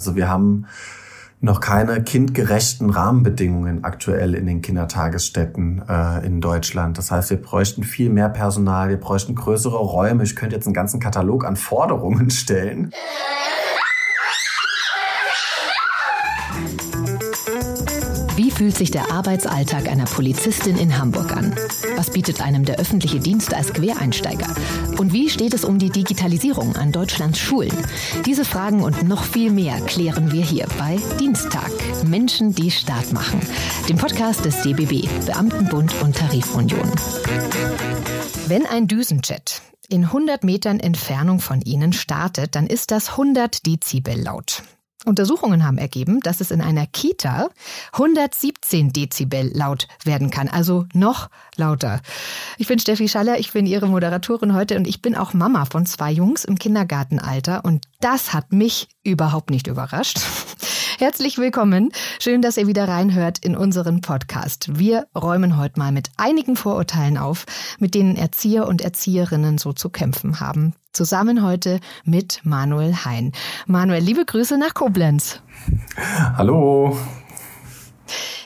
Also wir haben noch keine kindgerechten Rahmenbedingungen aktuell in den Kindertagesstätten äh, in Deutschland. Das heißt, wir bräuchten viel mehr Personal, wir bräuchten größere Räume. Ich könnte jetzt einen ganzen Katalog an Forderungen stellen. Fühlt sich der Arbeitsalltag einer Polizistin in Hamburg an? Was bietet einem der öffentliche Dienst als Quereinsteiger? Und wie steht es um die Digitalisierung an Deutschlands Schulen? Diese Fragen und noch viel mehr klären wir hier bei Dienstag. Menschen, die Staat machen. Dem Podcast des DBB, Beamtenbund und Tarifunion. Wenn ein Düsenjet in 100 Metern Entfernung von Ihnen startet, dann ist das 100 Dezibel laut. Untersuchungen haben ergeben, dass es in einer Kita 117 Dezibel laut werden kann, also noch lauter. Ich bin Steffi Schaller, ich bin Ihre Moderatorin heute und ich bin auch Mama von zwei Jungs im Kindergartenalter und das hat mich überhaupt nicht überrascht. Herzlich willkommen. Schön, dass ihr wieder reinhört in unseren Podcast. Wir räumen heute mal mit einigen Vorurteilen auf, mit denen Erzieher und Erzieherinnen so zu kämpfen haben. Zusammen heute mit Manuel Hein. Manuel, liebe Grüße nach Koblenz. Hallo.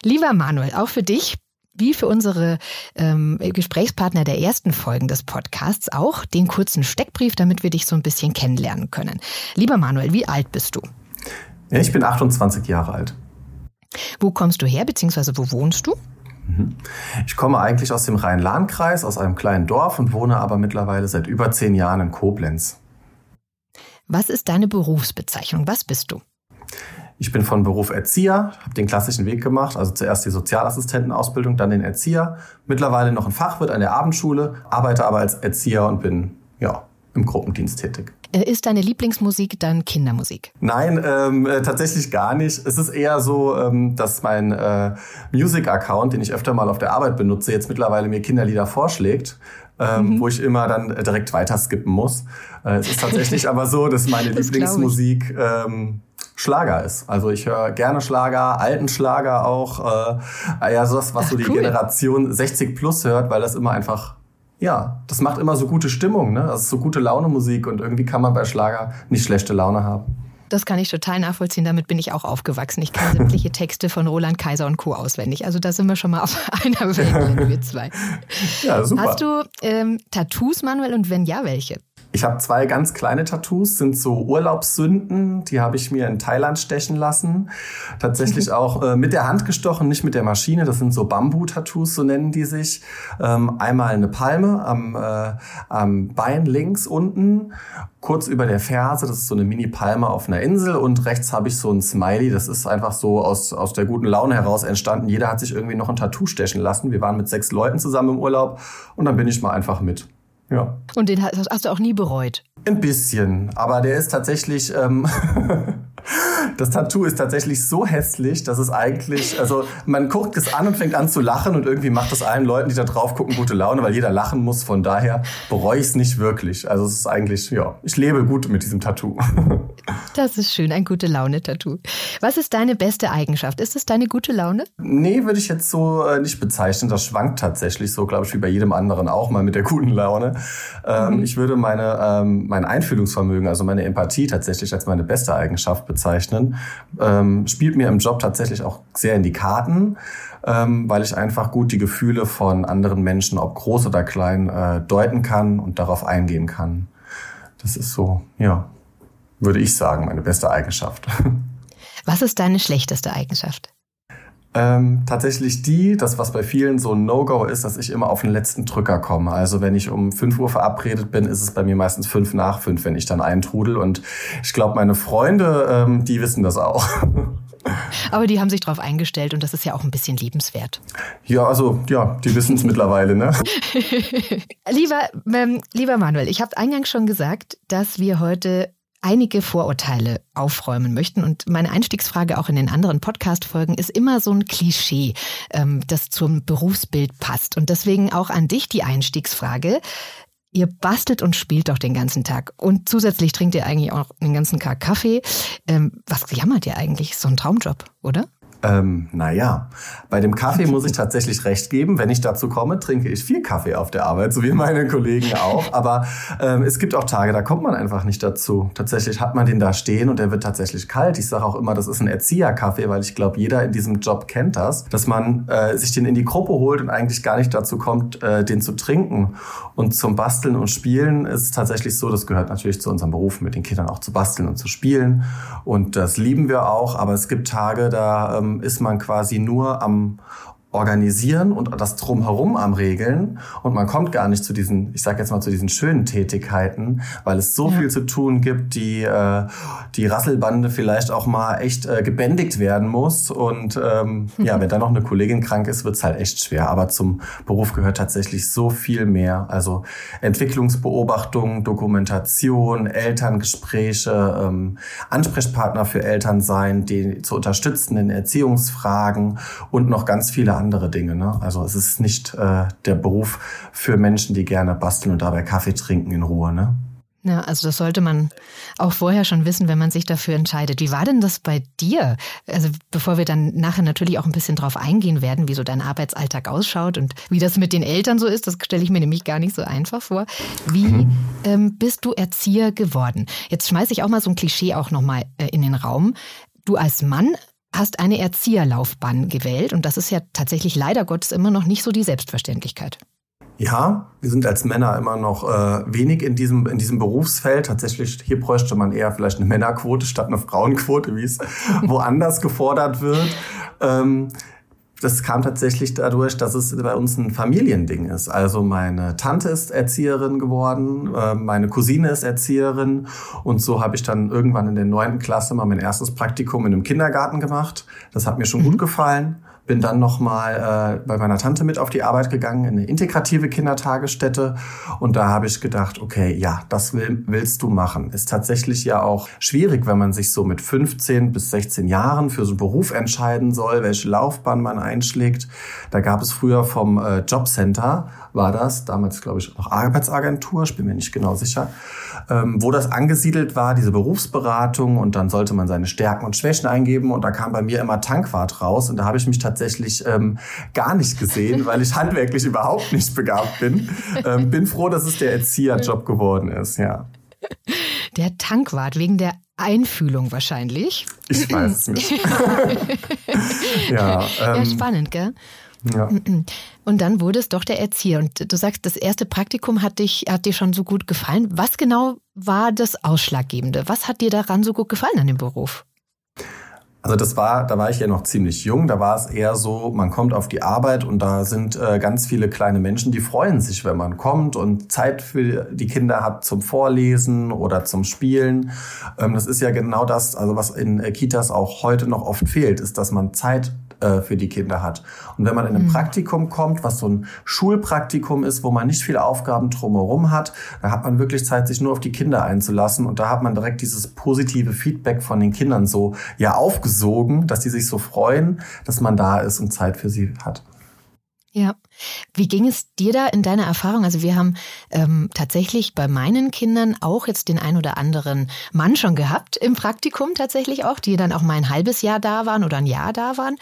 Lieber Manuel, auch für dich wie für unsere ähm, Gesprächspartner der ersten Folgen des Podcasts auch den kurzen Steckbrief, damit wir dich so ein bisschen kennenlernen können. Lieber Manuel, wie alt bist du? Ja, ich bin 28 Jahre alt. Wo kommst du her, beziehungsweise wo wohnst du? Mhm. Ich komme eigentlich aus dem Rhein-Lahn-Kreis, aus einem kleinen Dorf und wohne aber mittlerweile seit über zehn Jahren in Koblenz. Was ist deine Berufsbezeichnung? Was bist du? Ich bin von Beruf Erzieher, habe den klassischen Weg gemacht, also zuerst die Sozialassistentenausbildung, dann den Erzieher, mittlerweile noch ein Fachwirt an der Abendschule, arbeite aber als Erzieher und bin ja im Gruppendienst tätig. Äh, ist deine Lieblingsmusik dann Kindermusik? Nein, ähm, äh, tatsächlich gar nicht. Es ist eher so, ähm, dass mein äh, Music-Account, den ich öfter mal auf der Arbeit benutze, jetzt mittlerweile mir Kinderlieder vorschlägt. Ähm, mhm. wo ich immer dann direkt weiter skippen muss. Äh, es ist tatsächlich aber so, dass meine das Lieblingsmusik ähm, Schlager ist. Also ich höre gerne Schlager, alten Schlager auch, äh, ja, sowas, was so die cool. Generation 60 plus hört, weil das immer einfach ja, das macht immer so gute Stimmung, ne? Das ist so gute Laune Musik und irgendwie kann man bei Schlager nicht schlechte Laune haben. Das kann ich total nachvollziehen. Damit bin ich auch aufgewachsen. Ich kenne sämtliche Texte von Roland Kaiser und Co. auswendig. Also da sind wir schon mal auf einer Wellenlänge, wir zwei. Ja, super. Hast du ähm, Tattoos, Manuel? Und wenn ja, welche? Ich habe zwei ganz kleine Tattoos, sind so Urlaubssünden, die habe ich mir in Thailand stechen lassen. Tatsächlich auch äh, mit der Hand gestochen, nicht mit der Maschine. Das sind so Bambu-Tattoos, so nennen die sich. Ähm, einmal eine Palme am, äh, am Bein links unten, kurz über der Ferse. Das ist so eine Mini-Palme auf einer Insel. Und rechts habe ich so ein Smiley. Das ist einfach so aus, aus der guten Laune heraus entstanden. Jeder hat sich irgendwie noch ein Tattoo stechen lassen. Wir waren mit sechs Leuten zusammen im Urlaub und dann bin ich mal einfach mit. Ja. Und den hast du auch nie bereut? Ein bisschen, aber der ist tatsächlich, ähm, das Tattoo ist tatsächlich so hässlich, dass es eigentlich, also man guckt es an und fängt an zu lachen und irgendwie macht es allen Leuten, die da drauf gucken, gute Laune, weil jeder lachen muss. Von daher bereue ich es nicht wirklich. Also es ist eigentlich, ja, ich lebe gut mit diesem Tattoo. Das ist schön, ein gute Laune-Tattoo. Was ist deine beste Eigenschaft? Ist es deine gute Laune? Nee, würde ich jetzt so äh, nicht bezeichnen. Das schwankt tatsächlich so, glaube ich, wie bei jedem anderen auch mal mit der guten Laune. Ähm, mhm. Ich würde meine, ähm, mein Einfühlungsvermögen, also meine Empathie tatsächlich als meine beste Eigenschaft bezeichnen. Ähm, spielt mir im Job tatsächlich auch sehr in die Karten, ähm, weil ich einfach gut die Gefühle von anderen Menschen, ob groß oder klein, äh, deuten kann und darauf eingehen kann. Das ist so, ja, würde ich sagen, meine beste Eigenschaft. Was ist deine schlechteste Eigenschaft? Ähm, tatsächlich die, das was bei vielen so ein No-Go ist, dass ich immer auf den letzten Drücker komme. Also wenn ich um 5 Uhr verabredet bin, ist es bei mir meistens fünf nach fünf, wenn ich dann eintrudel. Und ich glaube, meine Freunde, ähm, die wissen das auch. Aber die haben sich darauf eingestellt und das ist ja auch ein bisschen liebenswert. Ja, also ja, die wissen es mittlerweile, ne? lieber, ähm, lieber Manuel, ich habe eingangs schon gesagt, dass wir heute einige Vorurteile aufräumen möchten. Und meine Einstiegsfrage auch in den anderen Podcast-Folgen ist immer so ein Klischee, ähm, das zum Berufsbild passt. Und deswegen auch an dich die Einstiegsfrage. Ihr bastet und spielt doch den ganzen Tag. Und zusätzlich trinkt ihr eigentlich auch den ganzen Tag Kaffee. Ähm, was jammert ihr eigentlich? So ein Traumjob, oder? Ähm, naja, bei dem Kaffee muss ich tatsächlich recht geben. Wenn ich dazu komme, trinke ich viel Kaffee auf der Arbeit, so wie meine Kollegen auch. Aber ähm, es gibt auch Tage, da kommt man einfach nicht dazu. Tatsächlich hat man den da stehen und der wird tatsächlich kalt. Ich sage auch immer, das ist ein Erzieherkaffee, weil ich glaube, jeder in diesem Job kennt das, dass man äh, sich den in die Gruppe holt und eigentlich gar nicht dazu kommt, äh, den zu trinken. Und zum Basteln und Spielen ist es tatsächlich so, das gehört natürlich zu unserem Beruf, mit den Kindern auch zu basteln und zu spielen. Und das lieben wir auch. Aber es gibt Tage, da ähm, ist man quasi nur am organisieren und das drumherum am Regeln und man kommt gar nicht zu diesen, ich sage jetzt mal zu diesen schönen Tätigkeiten, weil es so ja. viel zu tun gibt, die äh, die Rasselbande vielleicht auch mal echt äh, gebändigt werden muss und ähm, ja, wenn da noch eine Kollegin krank ist, wird's halt echt schwer. Aber zum Beruf gehört tatsächlich so viel mehr, also Entwicklungsbeobachtung, Dokumentation, Elterngespräche, ähm, Ansprechpartner für Eltern sein, die zu unterstützen in Erziehungsfragen und noch ganz viele andere andere Dinge. Ne? Also es ist nicht äh, der Beruf für Menschen, die gerne basteln und dabei Kaffee trinken in Ruhe. Ne? Ja, also das sollte man auch vorher schon wissen, wenn man sich dafür entscheidet. Wie war denn das bei dir? Also bevor wir dann nachher natürlich auch ein bisschen drauf eingehen werden, wie so dein Arbeitsalltag ausschaut und wie das mit den Eltern so ist, das stelle ich mir nämlich gar nicht so einfach vor. Wie mhm. ähm, bist du Erzieher geworden? Jetzt schmeiße ich auch mal so ein Klischee auch nochmal äh, in den Raum. Du als Mann hast eine Erzieherlaufbahn gewählt und das ist ja tatsächlich leider Gottes immer noch nicht so die Selbstverständlichkeit. Ja, wir sind als Männer immer noch äh, wenig in diesem, in diesem Berufsfeld. Tatsächlich, hier bräuchte man eher vielleicht eine Männerquote statt eine Frauenquote, wie es woanders gefordert wird. Ähm, das kam tatsächlich dadurch, dass es bei uns ein Familiending ist. Also meine Tante ist Erzieherin geworden, äh, meine Cousine ist Erzieherin und so habe ich dann irgendwann in der neunten Klasse mal mein erstes Praktikum in einem Kindergarten gemacht. Das hat mir schon mhm. gut gefallen bin dann nochmal äh, bei meiner Tante mit auf die Arbeit gegangen, in eine integrative Kindertagesstätte. Und da habe ich gedacht, okay, ja, das will, willst du machen. Ist tatsächlich ja auch schwierig, wenn man sich so mit 15 bis 16 Jahren für so einen Beruf entscheiden soll, welche Laufbahn man einschlägt. Da gab es früher vom äh, Jobcenter, war das, damals glaube ich noch Arbeitsagentur, ich bin mir nicht genau sicher, ähm, wo das angesiedelt war, diese Berufsberatung. Und dann sollte man seine Stärken und Schwächen eingeben. Und da kam bei mir immer Tankwart raus. Und da habe ich mich tatsächlich ähm, gar nicht gesehen, weil ich handwerklich überhaupt nicht begabt bin. Ähm, bin froh, dass es der Erzieherjob geworden ist, ja. Der Tankwart, wegen der Einfühlung wahrscheinlich. Ich weiß es nicht. ja, ähm, ja, spannend, gell? Ja. Und dann wurde es doch der Erzieher. Und du sagst, das erste Praktikum hat, dich, hat dir schon so gut gefallen. Was genau war das Ausschlaggebende? Was hat dir daran so gut gefallen an dem Beruf? Also das war, da war ich ja noch ziemlich jung. Da war es eher so, man kommt auf die Arbeit und da sind äh, ganz viele kleine Menschen, die freuen sich, wenn man kommt und Zeit für die Kinder hat zum Vorlesen oder zum Spielen. Ähm, das ist ja genau das, also was in äh, Kitas auch heute noch oft fehlt, ist, dass man Zeit äh, für die Kinder hat. Und wenn man in ein mhm. Praktikum kommt, was so ein Schulpraktikum ist, wo man nicht viele Aufgaben drumherum hat, da hat man wirklich Zeit, sich nur auf die Kinder einzulassen. Und da hat man direkt dieses positive Feedback von den Kindern so ja aufgesogen, dass die sich so freuen, dass man da ist und Zeit für sie hat. Ja. Wie ging es dir da in deiner Erfahrung? Also wir haben ähm, tatsächlich bei meinen Kindern auch jetzt den ein oder anderen Mann schon gehabt im Praktikum tatsächlich auch, die dann auch mal ein halbes Jahr da waren oder ein Jahr da waren.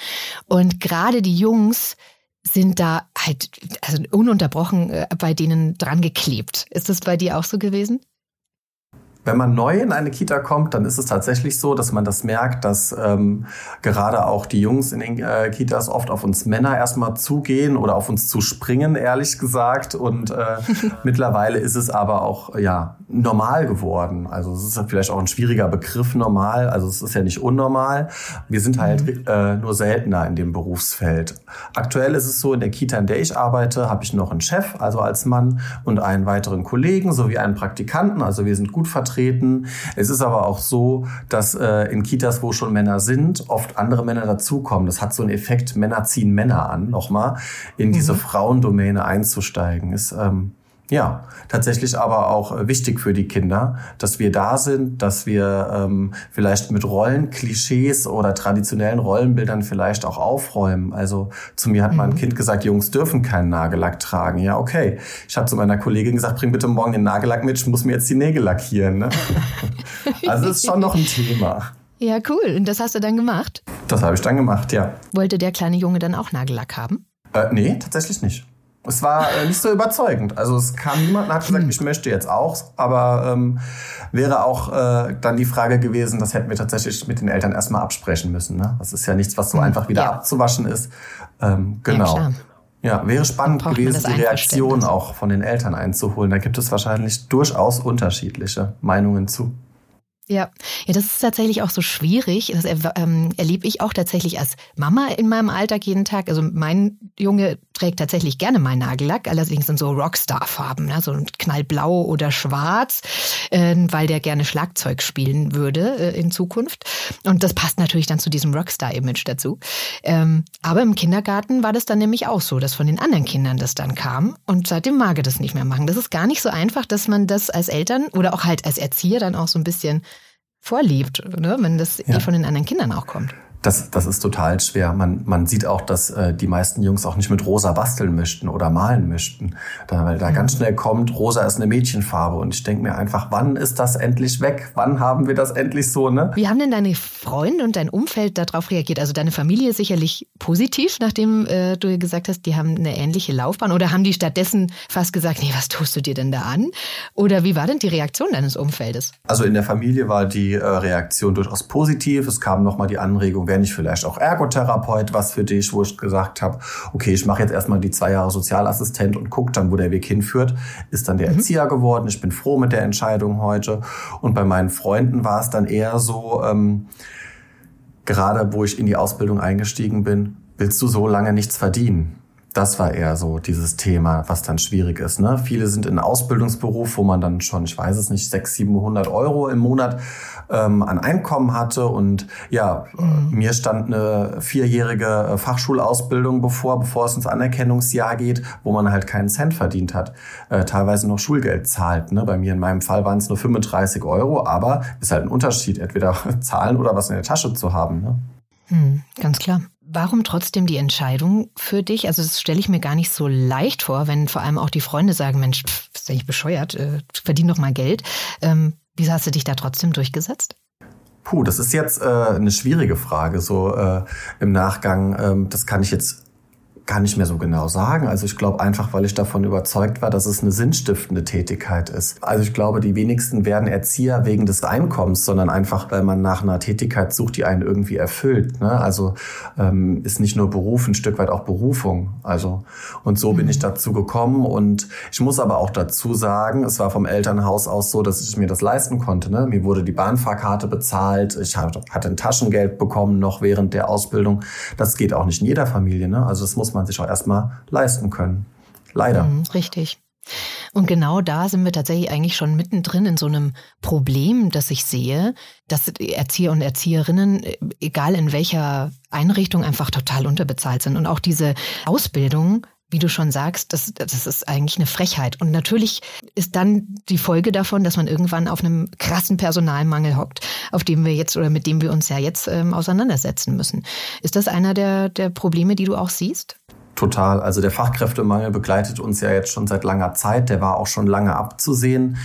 Und gerade die Jungs sind da halt also ununterbrochen äh, bei denen dran geklebt. Ist das bei dir auch so gewesen? Wenn man neu in eine Kita kommt, dann ist es tatsächlich so, dass man das merkt, dass ähm, gerade auch die Jungs in den äh, Kitas oft auf uns Männer erstmal zugehen oder auf uns zu springen, ehrlich gesagt. Und äh, mittlerweile ist es aber auch ja normal geworden. Also es ist vielleicht auch ein schwieriger Begriff normal. Also es ist ja nicht unnormal. Wir sind halt mhm. äh, nur seltener in dem Berufsfeld. Aktuell ist es so, in der Kita, in der ich arbeite, habe ich noch einen Chef, also als Mann, und einen weiteren Kollegen sowie einen Praktikanten. Also wir sind gut vertreten vertreten. Es ist aber auch so, dass äh, in Kitas, wo schon Männer sind, oft andere Männer dazukommen. Das hat so einen Effekt, Männer ziehen Männer an, nochmal in mhm. diese Frauendomäne einzusteigen. Ist ähm, ja, tatsächlich aber auch äh, wichtig für die Kinder, dass wir da sind, dass wir ähm, vielleicht mit Rollenklischees oder traditionellen Rollenbildern vielleicht auch aufräumen. Also zu mir hat mhm. mein Kind gesagt, Jungs dürfen keinen Nagellack tragen. Ja, okay. Ich habe zu meiner Kollegin gesagt, bring bitte morgen den Nagellack mit, ich muss mir jetzt die Nägel lackieren. Ne? also das ist schon noch ein Thema. Ja, cool. Und das hast du dann gemacht? Das habe ich dann gemacht, ja. Wollte der kleine Junge dann auch Nagellack haben? Äh, nee, tatsächlich nicht. Es war äh, nicht so überzeugend. Also es kam niemand und hat gesagt, ich möchte jetzt auch, aber ähm, wäre auch äh, dann die Frage gewesen, das hätten wir tatsächlich mit den Eltern erstmal absprechen müssen. Ne? Das ist ja nichts, was so hm, einfach wieder ja. abzuwaschen ist. Ähm, genau. Ja, ja, wäre spannend gewesen, die Reaktion auch von den Eltern einzuholen. Da gibt es wahrscheinlich durchaus unterschiedliche Meinungen zu. Ja, ja, das ist tatsächlich auch so schwierig. Das ähm, erlebe ich auch tatsächlich als Mama in meinem Alltag jeden Tag. Also mein Junge trägt tatsächlich gerne meinen Nagellack, allerdings in so Rockstar-Farben, ne? so knallblau oder schwarz, äh, weil der gerne Schlagzeug spielen würde äh, in Zukunft. Und das passt natürlich dann zu diesem Rockstar-Image dazu. Ähm, aber im Kindergarten war das dann nämlich auch so, dass von den anderen Kindern das dann kam und seitdem mag er das nicht mehr machen. Das ist gar nicht so einfach, dass man das als Eltern oder auch halt als Erzieher dann auch so ein bisschen vorliebt, ne? wenn das ja. eh von den anderen Kindern auch kommt. Das, das ist total schwer. Man, man sieht auch, dass äh, die meisten Jungs auch nicht mit rosa basteln möchten oder malen möchten. Da, weil da mhm. ganz schnell kommt, rosa ist eine Mädchenfarbe. Und ich denke mir einfach, wann ist das endlich weg? Wann haben wir das endlich so? Ne? Wie haben denn deine Freunde und dein Umfeld darauf reagiert? Also deine Familie sicherlich positiv, nachdem äh, du gesagt hast, die haben eine ähnliche Laufbahn. Oder haben die stattdessen fast gesagt, nee, was tust du dir denn da an? Oder wie war denn die Reaktion deines Umfeldes? Also in der Familie war die äh, Reaktion durchaus positiv. Es kam nochmal die Anregung, wäre nicht vielleicht auch Ergotherapeut was für dich, wo ich gesagt habe, okay, ich mache jetzt erstmal die zwei Jahre Sozialassistent und guck dann, wo der Weg hinführt. Ist dann der mhm. Erzieher geworden. Ich bin froh mit der Entscheidung heute. Und bei meinen Freunden war es dann eher so, ähm, gerade wo ich in die Ausbildung eingestiegen bin, willst du so lange nichts verdienen? Das war eher so dieses Thema, was dann schwierig ist. Ne? Viele sind in Ausbildungsberuf, wo man dann schon, ich weiß es nicht, 600, 700 Euro im Monat ähm, an Einkommen hatte. Und ja, mhm. mir stand eine vierjährige äh, Fachschulausbildung bevor, bevor es ins Anerkennungsjahr geht, wo man halt keinen Cent verdient hat. Äh, teilweise noch Schulgeld zahlt. Ne? Bei mir in meinem Fall waren es nur 35 Euro, aber ist halt ein Unterschied, entweder zahlen oder was in der Tasche zu haben. Ne? Mhm, ganz klar. Warum trotzdem die Entscheidung für dich? Also das stelle ich mir gar nicht so leicht vor, wenn vor allem auch die Freunde sagen, Mensch, pff, bist du eigentlich bescheuert, äh, verdien doch mal Geld. Ähm, wieso hast du dich da trotzdem durchgesetzt? Puh, das ist jetzt äh, eine schwierige Frage, so äh, im Nachgang. Ähm, das kann ich jetzt gar nicht mehr so genau sagen. Also ich glaube einfach, weil ich davon überzeugt war, dass es eine sinnstiftende Tätigkeit ist. Also ich glaube, die wenigsten werden Erzieher wegen des Einkommens, sondern einfach, weil man nach einer Tätigkeit sucht, die einen irgendwie erfüllt. Ne? Also ähm, ist nicht nur Beruf, ein Stück weit auch Berufung. Also und so bin ich mhm. dazu gekommen. Und ich muss aber auch dazu sagen, es war vom Elternhaus aus so, dass ich mir das leisten konnte. Ne? Mir wurde die Bahnfahrkarte bezahlt. Ich hatte ein Taschengeld bekommen noch während der Ausbildung. Das geht auch nicht in jeder Familie. Ne? Also das muss man sich auch erstmal leisten können. Leider. Mhm, richtig. Und genau da sind wir tatsächlich eigentlich schon mittendrin in so einem Problem, das ich sehe, dass Erzieher und Erzieherinnen, egal in welcher Einrichtung, einfach total unterbezahlt sind. Und auch diese Ausbildung, wie du schon sagst, das, das ist eigentlich eine Frechheit. Und natürlich ist dann die Folge davon, dass man irgendwann auf einem krassen Personalmangel hockt, auf dem wir jetzt oder mit dem wir uns ja jetzt ähm, auseinandersetzen müssen. Ist das einer der, der Probleme, die du auch siehst? Total. Also der Fachkräftemangel begleitet uns ja jetzt schon seit langer Zeit. Der war auch schon lange abzusehen.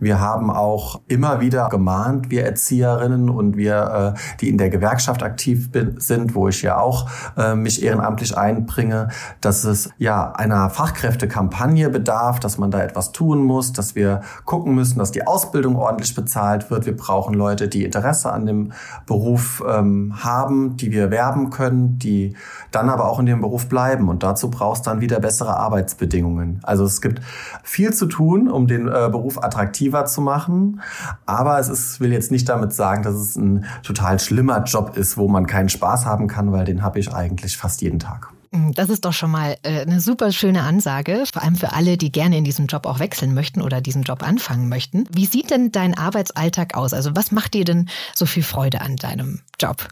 Wir haben auch immer wieder gemahnt, wir Erzieherinnen und wir, äh, die in der Gewerkschaft aktiv sind, wo ich ja auch äh, mich ehrenamtlich einbringe, dass es ja einer Fachkräftekampagne bedarf, dass man da etwas tun muss, dass wir gucken müssen, dass die Ausbildung ordentlich bezahlt wird. Wir brauchen Leute, die Interesse an dem Beruf ähm, haben, die wir werben können, die dann aber auch in dem Beruf bleiben. Und dazu brauchst dann wieder bessere Arbeitsbedingungen. Also es gibt viel zu tun, um den äh, Beruf attraktiv attraktiver zu machen. Aber es ist, will jetzt nicht damit sagen, dass es ein total schlimmer Job ist, wo man keinen Spaß haben kann, weil den habe ich eigentlich fast jeden Tag. Mm, das ist doch schon mal äh, eine super schöne Ansage, vor allem für alle, die gerne in diesem Job auch wechseln möchten oder diesen Job anfangen möchten. Wie sieht denn dein Arbeitsalltag aus? Also was macht dir denn so viel Freude an deinem Job?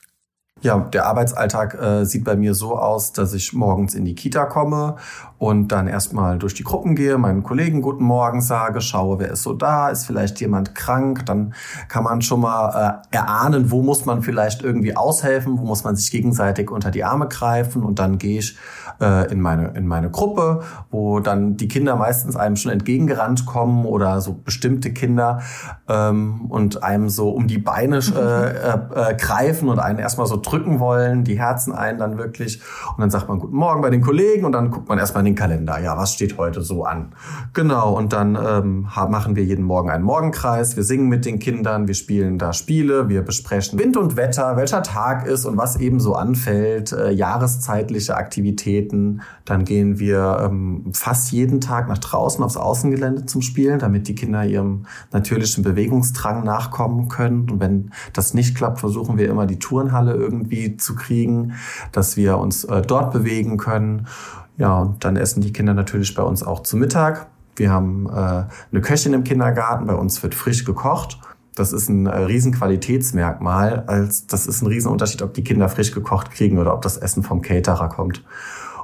Ja, der Arbeitsalltag äh, sieht bei mir so aus, dass ich morgens in die Kita komme und dann erstmal durch die Gruppen gehe, meinen Kollegen guten Morgen sage, schaue, wer ist so da, ist vielleicht jemand krank, dann kann man schon mal äh, erahnen, wo muss man vielleicht irgendwie aushelfen, wo muss man sich gegenseitig unter die Arme greifen und dann gehe ich äh, in meine in meine Gruppe, wo dann die Kinder meistens einem schon entgegengerannt kommen oder so bestimmte Kinder ähm, und einem so um die Beine äh, äh, äh, greifen und einen erstmal so drücken wollen, die Herzen ein dann wirklich. Und dann sagt man Guten Morgen bei den Kollegen und dann guckt man erstmal in den Kalender. Ja, was steht heute so an? Genau, und dann ähm, machen wir jeden Morgen einen Morgenkreis. Wir singen mit den Kindern, wir spielen da Spiele, wir besprechen Wind und Wetter, welcher Tag ist und was eben so anfällt, äh, jahreszeitliche Aktivitäten. Dann gehen wir ähm, fast jeden Tag nach draußen aufs Außengelände zum Spielen, damit die Kinder ihrem natürlichen Bewegungsdrang nachkommen können. Und wenn das nicht klappt, versuchen wir immer die Turnhalle irgendwie zu kriegen, dass wir uns äh, dort bewegen können. Ja, und dann essen die Kinder natürlich bei uns auch zu Mittag. Wir haben äh, eine Köchin im Kindergarten, bei uns wird frisch gekocht. Das ist ein äh, Riesenqualitätsmerkmal. Als, das ist ein Riesenunterschied, ob die Kinder frisch gekocht kriegen oder ob das Essen vom Caterer kommt.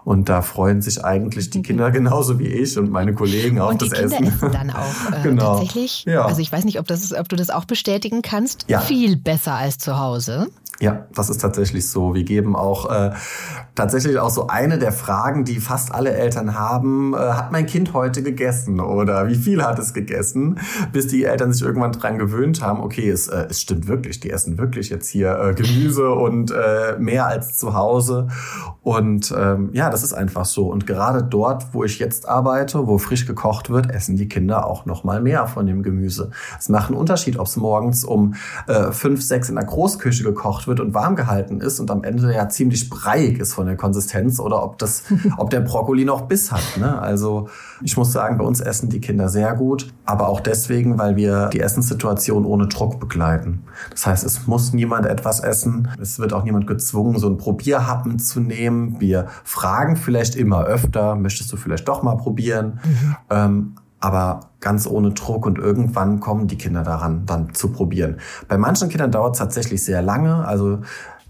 Und da freuen sich eigentlich die Kinder genauso wie ich und meine Kollegen auf das Essen. Und die Kinder essen dann auch äh, genau. tatsächlich. Ja. Also ich weiß nicht, ob, das ist, ob du das auch bestätigen kannst. Ja. Viel besser als zu Hause. Ja, das ist tatsächlich so. Wir geben auch äh, tatsächlich auch so eine der Fragen, die fast alle Eltern haben. Äh, hat mein Kind heute gegessen oder wie viel hat es gegessen? Bis die Eltern sich irgendwann dran gewöhnt haben, okay, es, äh, es stimmt wirklich, die essen wirklich jetzt hier äh, Gemüse und äh, mehr als zu Hause. Und ähm, ja, das ist einfach so. Und gerade dort, wo ich jetzt arbeite, wo frisch gekocht wird, essen die Kinder auch noch mal mehr von dem Gemüse. Es macht einen Unterschied, ob es morgens um äh, fünf, sechs in der Großküche gekocht wird und warm gehalten ist und am Ende ja ziemlich breiig ist von der Konsistenz oder ob das, ob der Brokkoli noch Biss hat. Ne? Also ich muss sagen, bei uns essen die Kinder sehr gut, aber auch deswegen, weil wir die Essenssituation ohne Druck begleiten. Das heißt, es muss niemand etwas essen. Es wird auch niemand gezwungen, so einen Probierhappen zu nehmen. Wir fragen vielleicht immer öfter, möchtest du vielleicht doch mal probieren? Mhm. Ähm, aber ganz ohne Druck und irgendwann kommen die Kinder daran, dann zu probieren. Bei manchen Kindern dauert es tatsächlich sehr lange. Also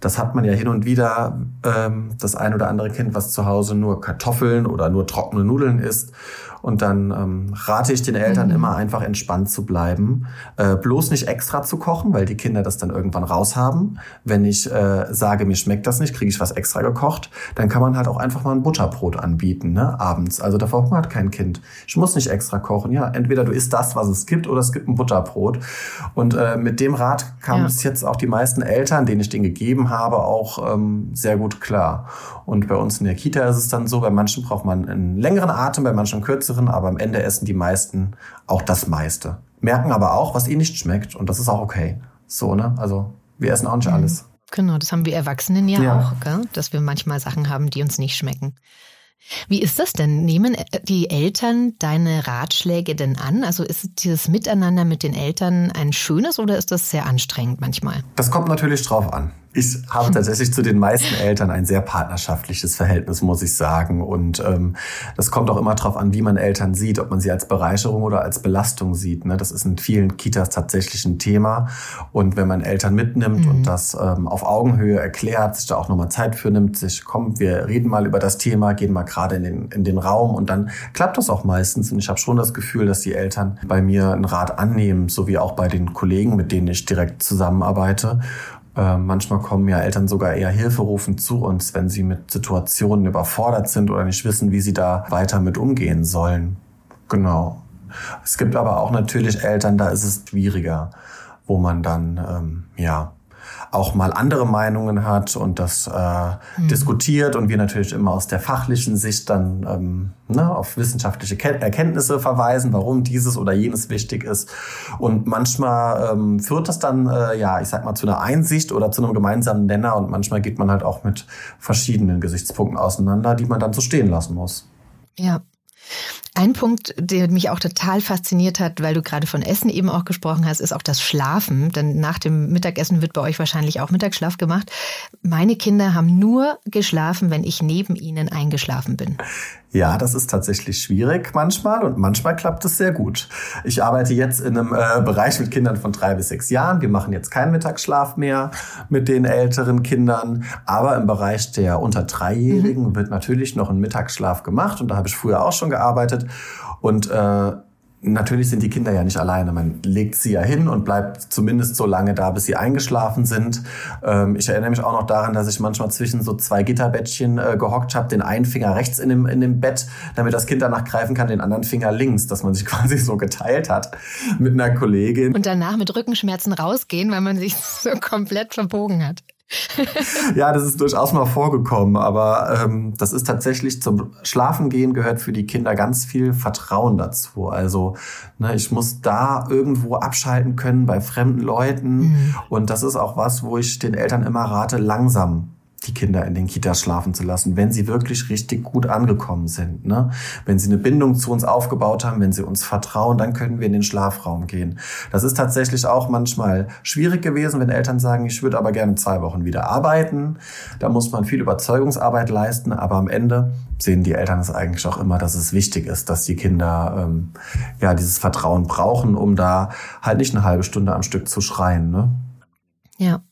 das hat man ja hin und wieder, ähm, das ein oder andere Kind, was zu Hause nur Kartoffeln oder nur trockene Nudeln isst und dann ähm, rate ich den Eltern mhm. immer einfach entspannt zu bleiben. Äh, bloß nicht extra zu kochen, weil die Kinder das dann irgendwann raus haben. Wenn ich äh, sage, mir schmeckt das nicht, kriege ich was extra gekocht, dann kann man halt auch einfach mal ein Butterbrot anbieten, ne, abends. Also davor hungert kein Kind. Ich muss nicht extra kochen. Ja, entweder du isst das, was es gibt, oder es gibt ein Butterbrot. Und äh, mit dem Rat kamen ja. bis jetzt auch die meisten Eltern, denen ich den gegeben habe, auch ähm, sehr gut klar. Und bei uns in der Kita ist es dann so, bei manchen braucht man einen längeren Atem, bei manchen einen kürzeren, aber am Ende essen die meisten auch das meiste. Merken aber auch, was ihnen nicht schmeckt und das ist auch okay. So, ne? Also wir essen auch nicht mhm. alles. Genau, das haben wir Erwachsenen ja, ja. auch, gell? dass wir manchmal Sachen haben, die uns nicht schmecken. Wie ist das denn? Nehmen äh, die Eltern deine Ratschläge denn an? Also ist dieses Miteinander mit den Eltern ein schönes oder ist das sehr anstrengend manchmal? Das kommt natürlich drauf an. Ich habe tatsächlich zu den meisten Eltern ein sehr partnerschaftliches Verhältnis, muss ich sagen. Und ähm, das kommt auch immer darauf an, wie man Eltern sieht, ob man sie als Bereicherung oder als Belastung sieht. Ne? Das ist in vielen Kitas tatsächlich ein Thema. Und wenn man Eltern mitnimmt mhm. und das ähm, auf Augenhöhe erklärt, sich da auch nochmal Zeit für nimmt, sich, komm, wir reden mal über das Thema, gehen mal gerade in den, in den Raum und dann klappt das auch meistens. Und ich habe schon das Gefühl, dass die Eltern bei mir einen Rat annehmen, so wie auch bei den Kollegen, mit denen ich direkt zusammenarbeite. Äh, manchmal kommen ja Eltern sogar eher Hilferufen zu uns, wenn sie mit Situationen überfordert sind oder nicht wissen, wie sie da weiter mit umgehen sollen. Genau. Es gibt aber auch natürlich Eltern, da ist es schwieriger, wo man dann ähm, ja auch mal andere Meinungen hat und das äh, mhm. diskutiert und wir natürlich immer aus der fachlichen Sicht dann ähm, ne, auf wissenschaftliche Erkenntnisse verweisen, warum dieses oder jenes wichtig ist. Und manchmal ähm, führt das dann, äh, ja, ich sag mal, zu einer Einsicht oder zu einem gemeinsamen Nenner und manchmal geht man halt auch mit verschiedenen Gesichtspunkten auseinander, die man dann so stehen lassen muss. Ja. Ein Punkt, der mich auch total fasziniert hat, weil du gerade von Essen eben auch gesprochen hast, ist auch das Schlafen. Denn nach dem Mittagessen wird bei euch wahrscheinlich auch Mittagsschlaf gemacht. Meine Kinder haben nur geschlafen, wenn ich neben ihnen eingeschlafen bin. Ja, das ist tatsächlich schwierig manchmal und manchmal klappt es sehr gut. Ich arbeite jetzt in einem äh, Bereich mit Kindern von drei bis sechs Jahren. Wir machen jetzt keinen Mittagsschlaf mehr mit den älteren Kindern, aber im Bereich der unter Dreijährigen mhm. wird natürlich noch ein Mittagsschlaf gemacht und da habe ich früher auch schon gearbeitet und äh, Natürlich sind die Kinder ja nicht alleine. Man legt sie ja hin und bleibt zumindest so lange da, bis sie eingeschlafen sind. Ähm, ich erinnere mich auch noch daran, dass ich manchmal zwischen so zwei Gitterbettchen äh, gehockt habe, den einen Finger rechts in dem, in dem Bett, damit das Kind danach greifen kann, den anderen Finger links, dass man sich quasi so geteilt hat mit einer Kollegin. Und danach mit Rückenschmerzen rausgehen, weil man sich so komplett verbogen hat. Ja, das ist durchaus mal vorgekommen, aber ähm, das ist tatsächlich zum Schlafengehen gehört für die Kinder ganz viel Vertrauen dazu. Also ne, ich muss da irgendwo abschalten können bei fremden Leuten mhm. und das ist auch was, wo ich den Eltern immer rate, langsam die Kinder in den Kitas schlafen zu lassen, wenn sie wirklich richtig gut angekommen sind. Ne? Wenn sie eine Bindung zu uns aufgebaut haben, wenn sie uns vertrauen, dann können wir in den Schlafraum gehen. Das ist tatsächlich auch manchmal schwierig gewesen, wenn Eltern sagen, ich würde aber gerne zwei Wochen wieder arbeiten. Da muss man viel Überzeugungsarbeit leisten, aber am Ende sehen die Eltern es eigentlich auch immer, dass es wichtig ist, dass die Kinder ähm, ja dieses Vertrauen brauchen, um da halt nicht eine halbe Stunde am Stück zu schreien. Ne? Ja.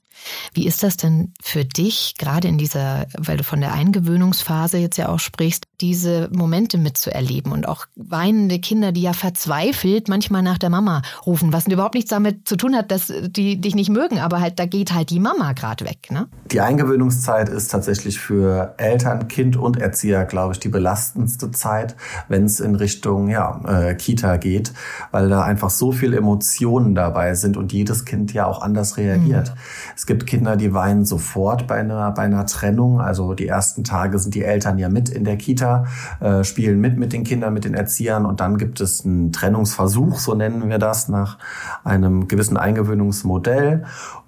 Wie ist das denn für dich, gerade in dieser, weil du von der Eingewöhnungsphase jetzt ja auch sprichst, diese Momente mitzuerleben und auch weinende Kinder, die ja verzweifelt manchmal nach der Mama rufen, was überhaupt nichts damit zu tun hat, dass die dich nicht mögen, aber halt da geht halt die Mama gerade weg. Ne? Die Eingewöhnungszeit ist tatsächlich für Eltern, Kind und Erzieher, glaube ich, die belastendste Zeit, wenn es in Richtung ja, äh, Kita geht, weil da einfach so viele Emotionen dabei sind und jedes Kind ja auch anders reagiert. Mhm. Es gibt Kinder, die weinen sofort bei einer, bei einer Trennung. Also die ersten Tage sind die Eltern ja mit in der Kita Kita, äh, spielen mit mit den Kindern, mit den Erziehern und dann gibt es einen Trennungsversuch, so nennen wir das, nach einem gewissen Eingewöhnungsmodell.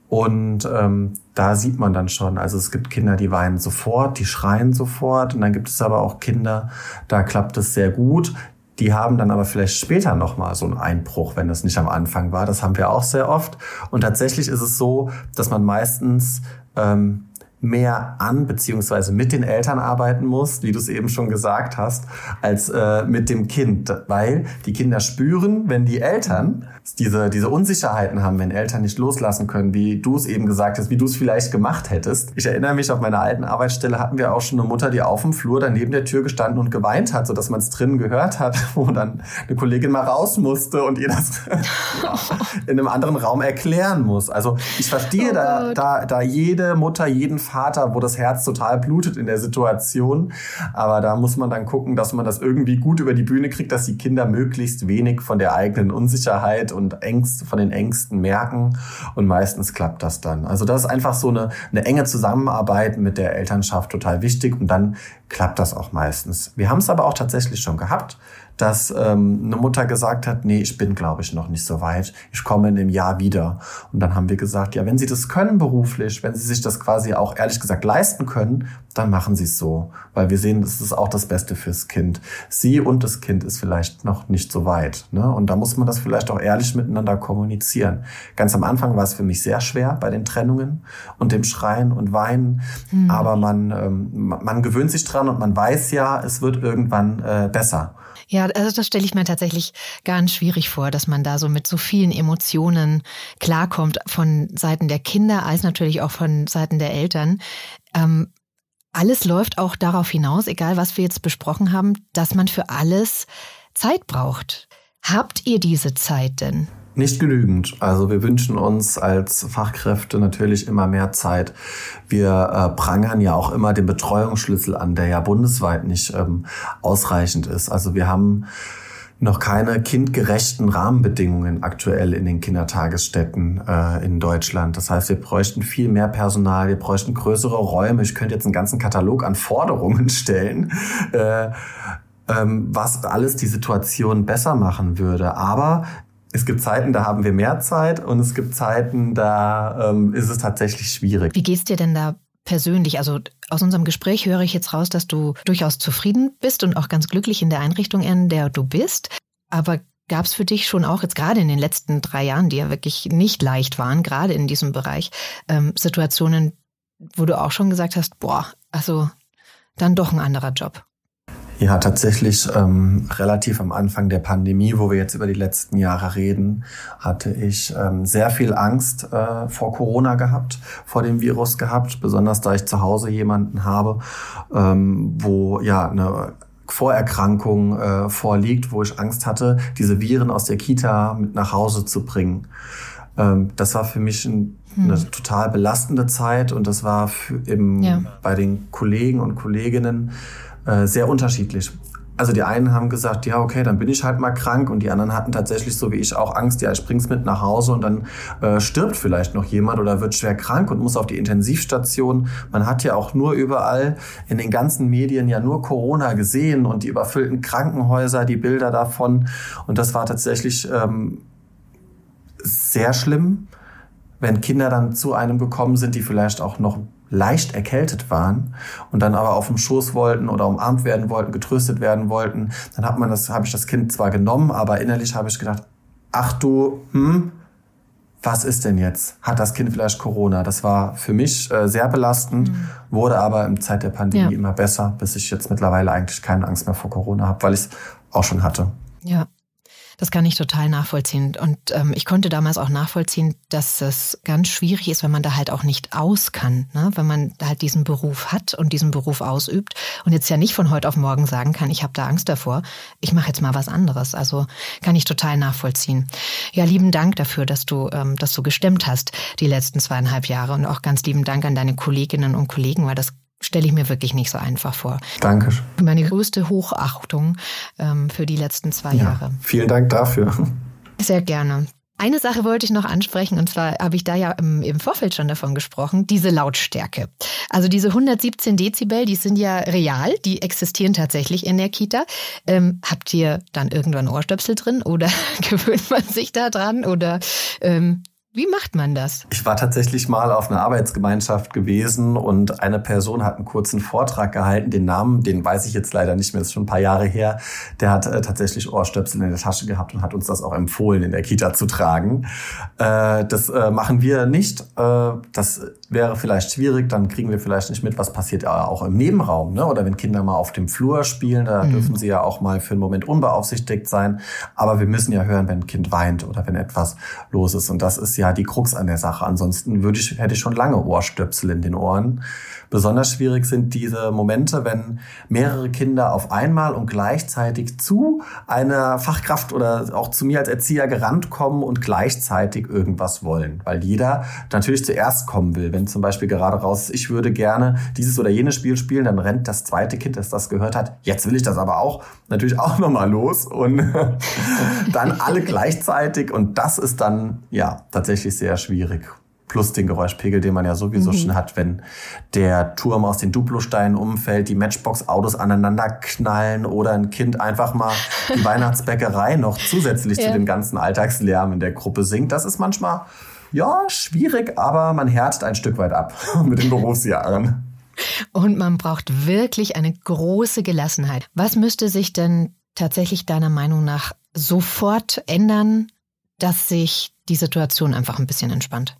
Und ähm, da sieht man dann schon, also es gibt Kinder, die weinen sofort, die schreien sofort. Und dann gibt es aber auch Kinder, da klappt es sehr gut. Die haben dann aber vielleicht später nochmal so einen Einbruch, wenn das nicht am Anfang war. Das haben wir auch sehr oft. Und tatsächlich ist es so, dass man meistens ähm, mehr an beziehungsweise mit den Eltern arbeiten muss, wie du es eben schon gesagt hast, als äh, mit dem Kind, weil die Kinder spüren, wenn die Eltern diese diese Unsicherheiten haben, wenn Eltern nicht loslassen können, wie du es eben gesagt hast, wie du es vielleicht gemacht hättest. Ich erinnere mich, auf meiner alten Arbeitsstelle hatten wir auch schon eine Mutter, die auf dem Flur daneben der Tür gestanden und geweint hat, so dass man es drinnen gehört hat, wo dann eine Kollegin mal raus musste und ihr das in einem anderen Raum erklären muss. Also ich verstehe oh da, da da jede Mutter jeden Vater, wo das Herz total blutet in der Situation. Aber da muss man dann gucken, dass man das irgendwie gut über die Bühne kriegt, dass die Kinder möglichst wenig von der eigenen Unsicherheit und Ängste, von den Ängsten merken. Und meistens klappt das dann. Also das ist einfach so eine, eine enge Zusammenarbeit mit der Elternschaft total wichtig. Und dann klappt das auch meistens. Wir haben es aber auch tatsächlich schon gehabt, dass ähm, eine Mutter gesagt hat, nee, ich bin, glaube ich, noch nicht so weit. Ich komme in einem Jahr wieder. Und dann haben wir gesagt, ja, wenn Sie das können beruflich, wenn Sie sich das quasi auch ehrlich gesagt leisten können, dann machen Sie es so. Weil wir sehen, das ist auch das Beste fürs Kind. Sie und das Kind ist vielleicht noch nicht so weit. Ne? Und da muss man das vielleicht auch ehrlich miteinander kommunizieren. Ganz am Anfang war es für mich sehr schwer bei den Trennungen und dem Schreien und Weinen. Mhm. Aber man, ähm, man gewöhnt sich dran und man weiß ja, es wird irgendwann äh, besser. Ja, also das stelle ich mir tatsächlich ganz schwierig vor, dass man da so mit so vielen Emotionen klarkommt von Seiten der Kinder als natürlich auch von Seiten der Eltern. Ähm, alles läuft auch darauf hinaus, egal was wir jetzt besprochen haben, dass man für alles Zeit braucht. Habt ihr diese Zeit denn? Nicht genügend. Also wir wünschen uns als Fachkräfte natürlich immer mehr Zeit. Wir äh, prangern ja auch immer den Betreuungsschlüssel an, der ja bundesweit nicht ähm, ausreichend ist. Also wir haben noch keine kindgerechten Rahmenbedingungen aktuell in den Kindertagesstätten äh, in Deutschland. Das heißt, wir bräuchten viel mehr Personal, wir bräuchten größere Räume. Ich könnte jetzt einen ganzen Katalog an Forderungen stellen. Äh, ähm, was alles die Situation besser machen würde. Aber es gibt Zeiten, da haben wir mehr Zeit und es gibt Zeiten, da ähm, ist es tatsächlich schwierig. Wie geht's dir denn da persönlich? Also aus unserem Gespräch höre ich jetzt raus, dass du durchaus zufrieden bist und auch ganz glücklich in der Einrichtung, in der du bist. Aber gab es für dich schon auch jetzt gerade in den letzten drei Jahren, die ja wirklich nicht leicht waren, gerade in diesem Bereich, ähm, Situationen, wo du auch schon gesagt hast, boah, also dann doch ein anderer Job? Ja, tatsächlich ähm, relativ am Anfang der Pandemie, wo wir jetzt über die letzten Jahre reden, hatte ich ähm, sehr viel Angst äh, vor Corona gehabt, vor dem Virus gehabt, besonders da ich zu Hause jemanden habe, ähm, wo ja eine Vorerkrankung äh, vorliegt, wo ich Angst hatte, diese Viren aus der Kita mit nach Hause zu bringen. Ähm, das war für mich ein, hm. eine total belastende Zeit und das war für, im, ja. bei den Kollegen und Kolleginnen äh, sehr unterschiedlich. also die einen haben gesagt, ja, okay, dann bin ich halt mal krank und die anderen hatten tatsächlich so wie ich auch Angst, ja, ich bring's mit nach Hause und dann äh, stirbt vielleicht noch jemand oder wird schwer krank und muss auf die Intensivstation. Man hat ja auch nur überall in den ganzen Medien ja nur Corona gesehen und die überfüllten Krankenhäuser, die Bilder davon und das war tatsächlich ähm, sehr schlimm, wenn Kinder dann zu einem gekommen sind, die vielleicht auch noch leicht erkältet waren und dann aber auf dem Schoß wollten oder umarmt werden wollten, getröstet werden wollten, dann hat man das, habe ich das Kind zwar genommen, aber innerlich habe ich gedacht, ach du, hm, was ist denn jetzt? Hat das Kind vielleicht Corona? Das war für mich äh, sehr belastend, mhm. wurde aber im Zeit der Pandemie ja. immer besser, bis ich jetzt mittlerweile eigentlich keine Angst mehr vor Corona habe, weil ich es auch schon hatte. Ja. Das kann ich total nachvollziehen. Und ähm, ich konnte damals auch nachvollziehen, dass es ganz schwierig ist, wenn man da halt auch nicht aus kann. Ne? Wenn man halt diesen Beruf hat und diesen Beruf ausübt und jetzt ja nicht von heute auf morgen sagen kann, ich habe da Angst davor, ich mache jetzt mal was anderes. Also kann ich total nachvollziehen. Ja, lieben Dank dafür, dass du ähm, das so gestemmt hast, die letzten zweieinhalb Jahre. Und auch ganz lieben Dank an deine Kolleginnen und Kollegen, weil das stelle ich mir wirklich nicht so einfach vor. Danke. Meine größte Hochachtung ähm, für die letzten zwei ja, Jahre. Vielen Dank dafür. Sehr gerne. Eine Sache wollte ich noch ansprechen, und zwar habe ich da ja im, im, Vorfeld schon davon gesprochen, diese Lautstärke. Also diese 117 Dezibel, die sind ja real, die existieren tatsächlich in der Kita. Ähm, habt ihr dann irgendwann Ohrstöpsel drin oder gewöhnt man sich da dran oder ähm, wie macht man das? Ich war tatsächlich mal auf einer Arbeitsgemeinschaft gewesen und eine Person hat einen kurzen Vortrag gehalten. Den Namen, den weiß ich jetzt leider nicht mehr, ist schon ein paar Jahre her. Der hat äh, tatsächlich Ohrstöpsel in der Tasche gehabt und hat uns das auch empfohlen, in der Kita zu tragen. Äh, das äh, machen wir nicht. Äh, das wäre vielleicht schwierig, dann kriegen wir vielleicht nicht mit, was passiert auch im Nebenraum. Ne? Oder wenn Kinder mal auf dem Flur spielen, da mhm. dürfen sie ja auch mal für einen Moment unbeaufsichtigt sein. Aber wir müssen ja hören, wenn ein Kind weint oder wenn etwas los ist. Und das ist ja die Krux an der Sache. Ansonsten würde ich, hätte ich schon lange Ohrstöpsel in den Ohren. Besonders schwierig sind diese Momente, wenn mehrere Kinder auf einmal und gleichzeitig zu einer Fachkraft oder auch zu mir als Erzieher gerannt kommen und gleichzeitig irgendwas wollen. Weil jeder natürlich zuerst kommen will. Wenn zum Beispiel gerade raus ist, ich würde gerne dieses oder jenes Spiel spielen, dann rennt das zweite Kind, das das gehört hat, jetzt will ich das aber auch, natürlich auch nochmal los und dann alle gleichzeitig und das ist dann ja tatsächlich sehr schwierig plus den Geräuschpegel, den man ja sowieso mhm. schon hat, wenn der Turm aus den Duplosteinen umfällt, die Matchbox-Autos aneinander knallen oder ein Kind einfach mal die Weihnachtsbäckerei noch zusätzlich ja. zu dem ganzen Alltagslärm in der Gruppe singt. Das ist manchmal, ja, schwierig, aber man härtet ein Stück weit ab mit den Berufsjahren. Und man braucht wirklich eine große Gelassenheit. Was müsste sich denn tatsächlich deiner Meinung nach sofort ändern, dass sich die Situation einfach ein bisschen entspannt?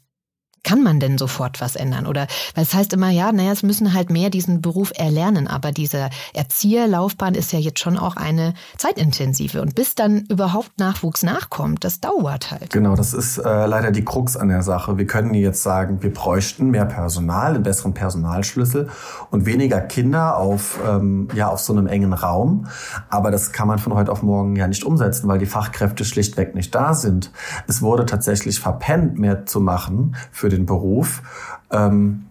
Kann man denn sofort was ändern? Oder weil es heißt immer, ja, naja, es müssen halt mehr diesen Beruf erlernen, aber diese Erzieherlaufbahn ist ja jetzt schon auch eine zeitintensive. Und bis dann überhaupt Nachwuchs nachkommt, das dauert halt. Genau, das ist äh, leider die Krux an der Sache. Wir können jetzt sagen, wir bräuchten mehr Personal, einen besseren Personalschlüssel und weniger Kinder auf, ähm, ja, auf so einem engen Raum. Aber das kann man von heute auf morgen ja nicht umsetzen, weil die Fachkräfte schlichtweg nicht da sind. Es wurde tatsächlich verpennt, mehr zu machen für den den Beruf. Ähm,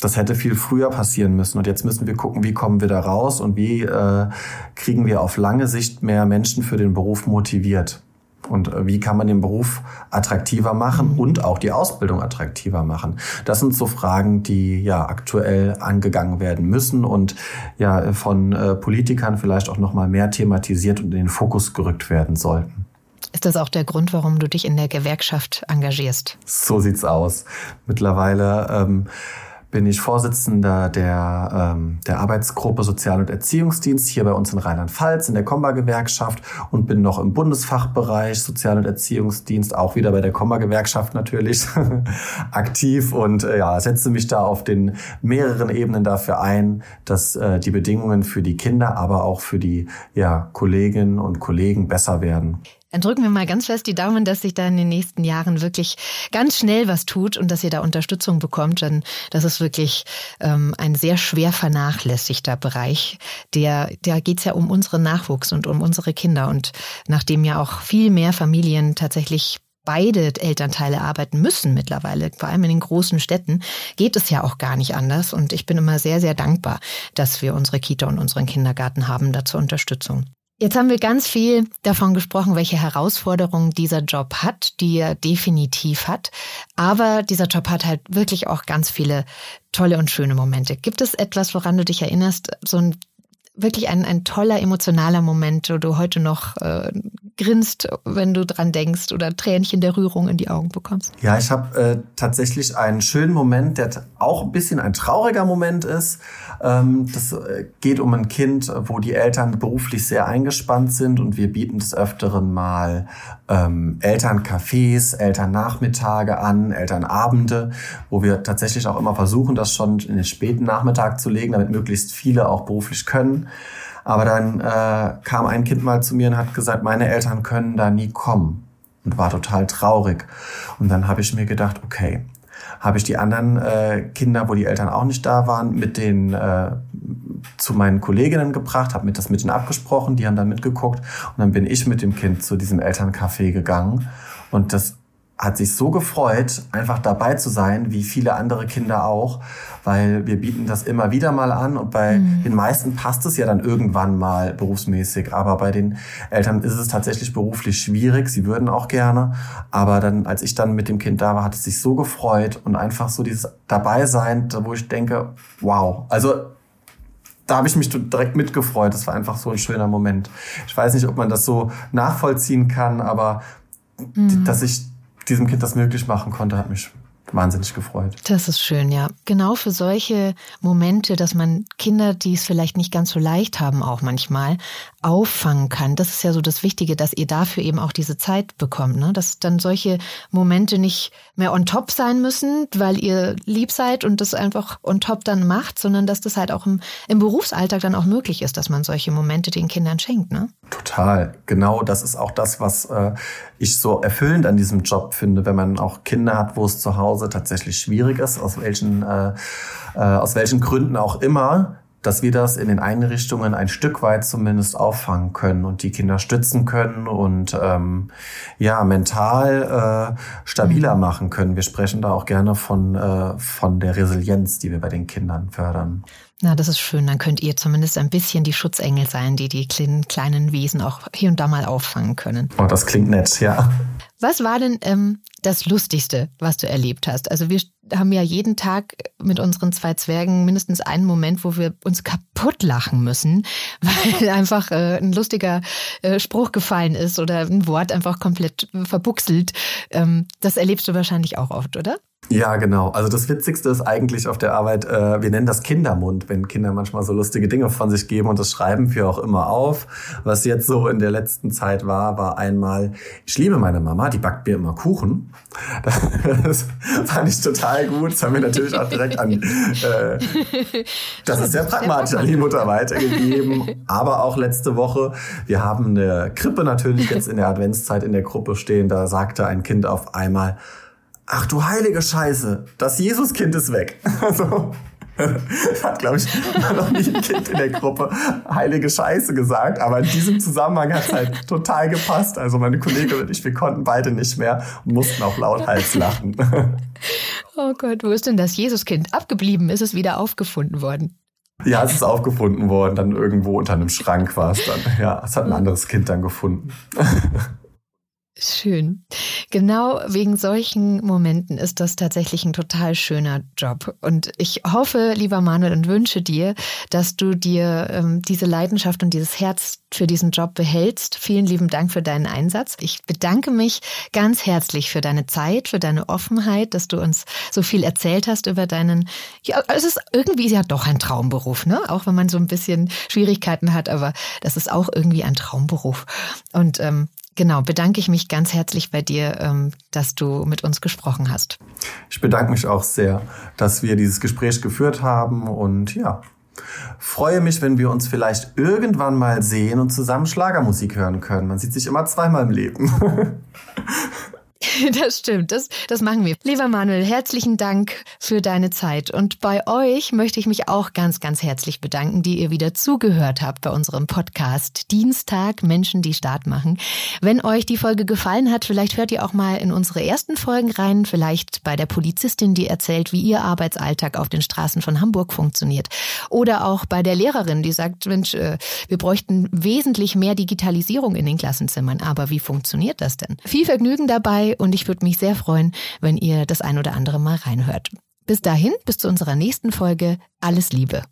das hätte viel früher passieren müssen. Und jetzt müssen wir gucken, wie kommen wir da raus und wie äh, kriegen wir auf lange Sicht mehr Menschen für den Beruf motiviert. Und äh, wie kann man den Beruf attraktiver machen und auch die Ausbildung attraktiver machen? Das sind so Fragen, die ja aktuell angegangen werden müssen und ja von äh, Politikern vielleicht auch noch mal mehr thematisiert und in den Fokus gerückt werden sollten. Ist das auch der Grund, warum du dich in der Gewerkschaft engagierst? So sieht's aus. Mittlerweile ähm, bin ich Vorsitzender der, ähm, der Arbeitsgruppe Sozial- und Erziehungsdienst hier bei uns in Rheinland-Pfalz in der Komba-Gewerkschaft und bin noch im Bundesfachbereich Sozial- und Erziehungsdienst, auch wieder bei der Komba-Gewerkschaft natürlich, aktiv und äh, ja, setze mich da auf den mehreren Ebenen dafür ein, dass äh, die Bedingungen für die Kinder, aber auch für die ja, Kolleginnen und Kollegen besser werden. Dann drücken wir mal ganz fest die Daumen, dass sich da in den nächsten Jahren wirklich ganz schnell was tut und dass ihr da Unterstützung bekommt. Denn das ist wirklich ähm, ein sehr schwer vernachlässigter Bereich. Der, da geht's ja um unseren Nachwuchs und um unsere Kinder. Und nachdem ja auch viel mehr Familien tatsächlich beide Elternteile arbeiten müssen mittlerweile, vor allem in den großen Städten, geht es ja auch gar nicht anders. Und ich bin immer sehr, sehr dankbar, dass wir unsere Kita und unseren Kindergarten haben da zur Unterstützung. Jetzt haben wir ganz viel davon gesprochen, welche Herausforderungen dieser Job hat, die er definitiv hat. Aber dieser Job hat halt wirklich auch ganz viele tolle und schöne Momente. Gibt es etwas, woran du dich erinnerst, so ein wirklich ein, ein toller emotionaler Moment, wo du heute noch äh, grinst, wenn du dran denkst oder Tränchen der Rührung in die Augen bekommst? Ja, ich habe äh, tatsächlich einen schönen Moment, der auch ein bisschen ein trauriger Moment ist. Ähm, das äh, geht um ein Kind, wo die Eltern beruflich sehr eingespannt sind und wir bieten des Öfteren mal ähm, Elterncafés, Elternnachmittage an, Elternabende, wo wir tatsächlich auch immer versuchen, das schon in den späten Nachmittag zu legen, damit möglichst viele auch beruflich können. Aber dann äh, kam ein Kind mal zu mir und hat gesagt, meine Eltern können da nie kommen. Und war total traurig. Und dann habe ich mir gedacht, okay, habe ich die anderen äh, Kinder, wo die Eltern auch nicht da waren, mit den äh, zu meinen Kolleginnen gebracht, habe mit das mit denen abgesprochen, die haben dann mitgeguckt. Und dann bin ich mit dem Kind zu diesem Elterncafé gegangen. Und das hat sich so gefreut, einfach dabei zu sein, wie viele andere Kinder auch, weil wir bieten das immer wieder mal an und bei mhm. den meisten passt es ja dann irgendwann mal berufsmäßig, aber bei den Eltern ist es tatsächlich beruflich schwierig, sie würden auch gerne, aber dann, als ich dann mit dem Kind da war, hat es sich so gefreut und einfach so dieses dabei sein, wo ich denke, wow, also da habe ich mich direkt mitgefreut. Das war einfach so ein schöner Moment. Ich weiß nicht, ob man das so nachvollziehen kann, aber mhm. dass ich diesem Kind das möglich machen konnte, hat mich wahnsinnig gefreut. Das ist schön, ja. Genau für solche Momente, dass man Kinder, die es vielleicht nicht ganz so leicht haben, auch manchmal auffangen kann. Das ist ja so das Wichtige, dass ihr dafür eben auch diese Zeit bekommt, ne? Dass dann solche Momente nicht mehr on top sein müssen, weil ihr lieb seid und das einfach on top dann macht, sondern dass das halt auch im, im Berufsalltag dann auch möglich ist, dass man solche Momente den Kindern schenkt, ne? Total. Genau, das ist auch das, was äh, ich so erfüllend an diesem Job finde, wenn man auch Kinder hat, wo es zu Hause tatsächlich schwierig ist, aus welchen, äh, äh, aus welchen Gründen auch immer, dass wir das in den Einrichtungen ein Stück weit zumindest auffangen können und die Kinder stützen können und ähm, ja mental äh, stabiler mhm. machen können. Wir sprechen da auch gerne von äh, von der Resilienz, die wir bei den Kindern fördern. Na, das ist schön. Dann könnt ihr zumindest ein bisschen die Schutzengel sein, die die kleinen, kleinen Wesen auch hier und da mal auffangen können. Oh, das klingt nett, ja. Was war denn ähm, das Lustigste, was du erlebt hast? Also wir haben ja jeden Tag mit unseren zwei Zwergen mindestens einen Moment, wo wir uns kaputt lachen müssen, weil einfach äh, ein lustiger äh, Spruch gefallen ist oder ein Wort einfach komplett verbuchselt. Ähm, das erlebst du wahrscheinlich auch oft, oder? Ja, genau. Also das Witzigste ist eigentlich auf der Arbeit, äh, wir nennen das Kindermund, wenn Kinder manchmal so lustige Dinge von sich geben und das schreiben wir auch immer auf. Was jetzt so in der letzten Zeit war, war einmal, ich liebe meine Mama, die backt mir immer Kuchen. Das fand ich total gut. Das haben wir natürlich auch direkt an, äh, das ist sehr pragmatisch an die Mutter weitergegeben. Aber auch letzte Woche, wir haben eine Krippe natürlich jetzt in der Adventszeit in der Gruppe stehen, da sagte ein Kind auf einmal, ach du heilige Scheiße, das Jesuskind ist weg. Also, hat, glaube ich, noch nie ein Kind in der Gruppe heilige Scheiße gesagt, aber in diesem Zusammenhang hat es halt total gepasst. Also meine Kollegin und ich, wir konnten beide nicht mehr und mussten auch lauthals lachen. Oh Gott, wo ist denn das Jesuskind abgeblieben? Ist es wieder aufgefunden worden? Ja, es ist aufgefunden worden, dann irgendwo unter einem Schrank war es dann. Ja, es hat ein anderes Kind dann gefunden. Schön. Genau wegen solchen Momenten ist das tatsächlich ein total schöner Job. Und ich hoffe, lieber Manuel, und wünsche dir, dass du dir ähm, diese Leidenschaft und dieses Herz für diesen Job behältst. Vielen lieben Dank für deinen Einsatz. Ich bedanke mich ganz herzlich für deine Zeit, für deine Offenheit, dass du uns so viel erzählt hast über deinen, ja, es ist irgendwie ja doch ein Traumberuf, ne? Auch wenn man so ein bisschen Schwierigkeiten hat, aber das ist auch irgendwie ein Traumberuf. Und ähm, Genau, bedanke ich mich ganz herzlich bei dir, ähm, dass du mit uns gesprochen hast. Ich bedanke mich auch sehr, dass wir dieses Gespräch geführt haben und ja, freue mich, wenn wir uns vielleicht irgendwann mal sehen und zusammen Schlagermusik hören können. Man sieht sich immer zweimal im Leben. Das stimmt, das, das machen wir. Lieber Manuel, herzlichen Dank für deine Zeit. Und bei euch möchte ich mich auch ganz, ganz herzlich bedanken, die ihr wieder zugehört habt bei unserem Podcast Dienstag Menschen, die Start machen. Wenn euch die Folge gefallen hat, vielleicht hört ihr auch mal in unsere ersten Folgen rein, vielleicht bei der Polizistin, die erzählt, wie ihr Arbeitsalltag auf den Straßen von Hamburg funktioniert. Oder auch bei der Lehrerin, die sagt, Mensch, äh, wir bräuchten wesentlich mehr Digitalisierung in den Klassenzimmern. Aber wie funktioniert das denn? Viel Vergnügen und ich würde mich sehr freuen, wenn ihr das ein oder andere mal reinhört. Bis dahin, bis zu unserer nächsten Folge. Alles Liebe.